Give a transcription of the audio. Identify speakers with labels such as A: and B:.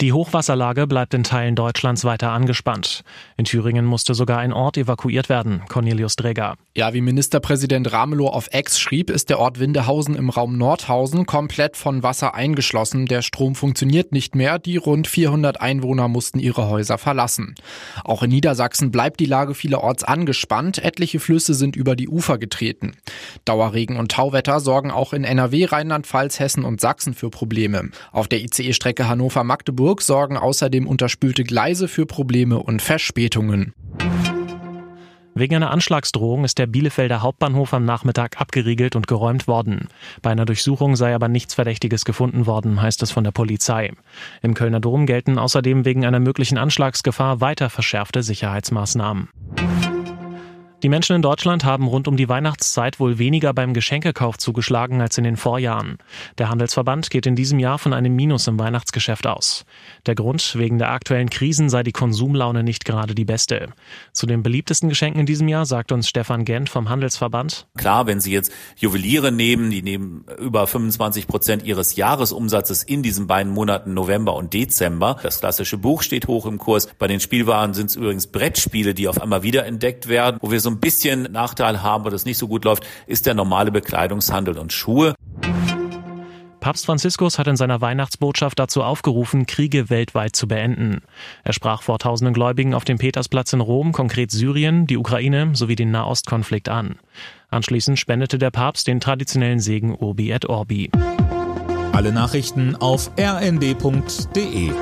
A: Die Hochwasserlage bleibt in Teilen Deutschlands weiter angespannt. In Thüringen musste sogar ein Ort evakuiert werden. Cornelius Dräger.
B: Ja, wie Ministerpräsident Ramelow auf Ex schrieb, ist der Ort Windehausen im Raum Nordhausen komplett von Wasser eingeschlossen. Der Strom funktioniert nicht mehr. Die rund 400 Einwohner mussten ihre Häuser verlassen. Auch in Niedersachsen bleibt die Lage vielerorts angespannt. Etliche Flüsse sind über die Ufer getreten. Dauerregen und Tauwetter sorgen auch in NRW, Rheinland-Pfalz, Hessen und Sachsen für Probleme. Auf der ICE-Strecke Hannover-Magdeburg Hamburg sorgen außerdem unterspülte Gleise für Probleme und Verspätungen.
A: Wegen einer Anschlagsdrohung ist der Bielefelder Hauptbahnhof am Nachmittag abgeriegelt und geräumt worden. Bei einer Durchsuchung sei aber nichts Verdächtiges gefunden worden, heißt es von der Polizei. Im Kölner Dom gelten außerdem wegen einer möglichen Anschlagsgefahr weiter verschärfte Sicherheitsmaßnahmen. Die Menschen in Deutschland haben rund um die Weihnachtszeit wohl weniger beim Geschenkekauf zugeschlagen als in den Vorjahren. Der Handelsverband geht in diesem Jahr von einem Minus im Weihnachtsgeschäft aus. Der Grund, wegen der aktuellen Krisen sei die Konsumlaune nicht gerade die beste. Zu den beliebtesten Geschenken in diesem Jahr sagt uns Stefan Gent vom Handelsverband.
C: Klar, wenn Sie jetzt Juweliere nehmen, die nehmen über 25 Prozent ihres Jahresumsatzes in diesen beiden Monaten November und Dezember. Das klassische Buch steht hoch im Kurs. Bei den Spielwaren sind es übrigens Brettspiele, die auf einmal wiederentdeckt werden, wo wir so so ein bisschen Nachteil haben, wo das nicht so gut läuft, ist der normale Bekleidungshandel und Schuhe.
A: Papst Franziskus hat in seiner Weihnachtsbotschaft dazu aufgerufen, Kriege weltweit zu beenden. Er sprach vor tausenden Gläubigen auf dem Petersplatz in Rom, konkret Syrien, die Ukraine sowie den Nahostkonflikt an. Anschließend spendete der Papst den traditionellen Segen Urbi et Orbi.
D: Alle Nachrichten auf rnd.de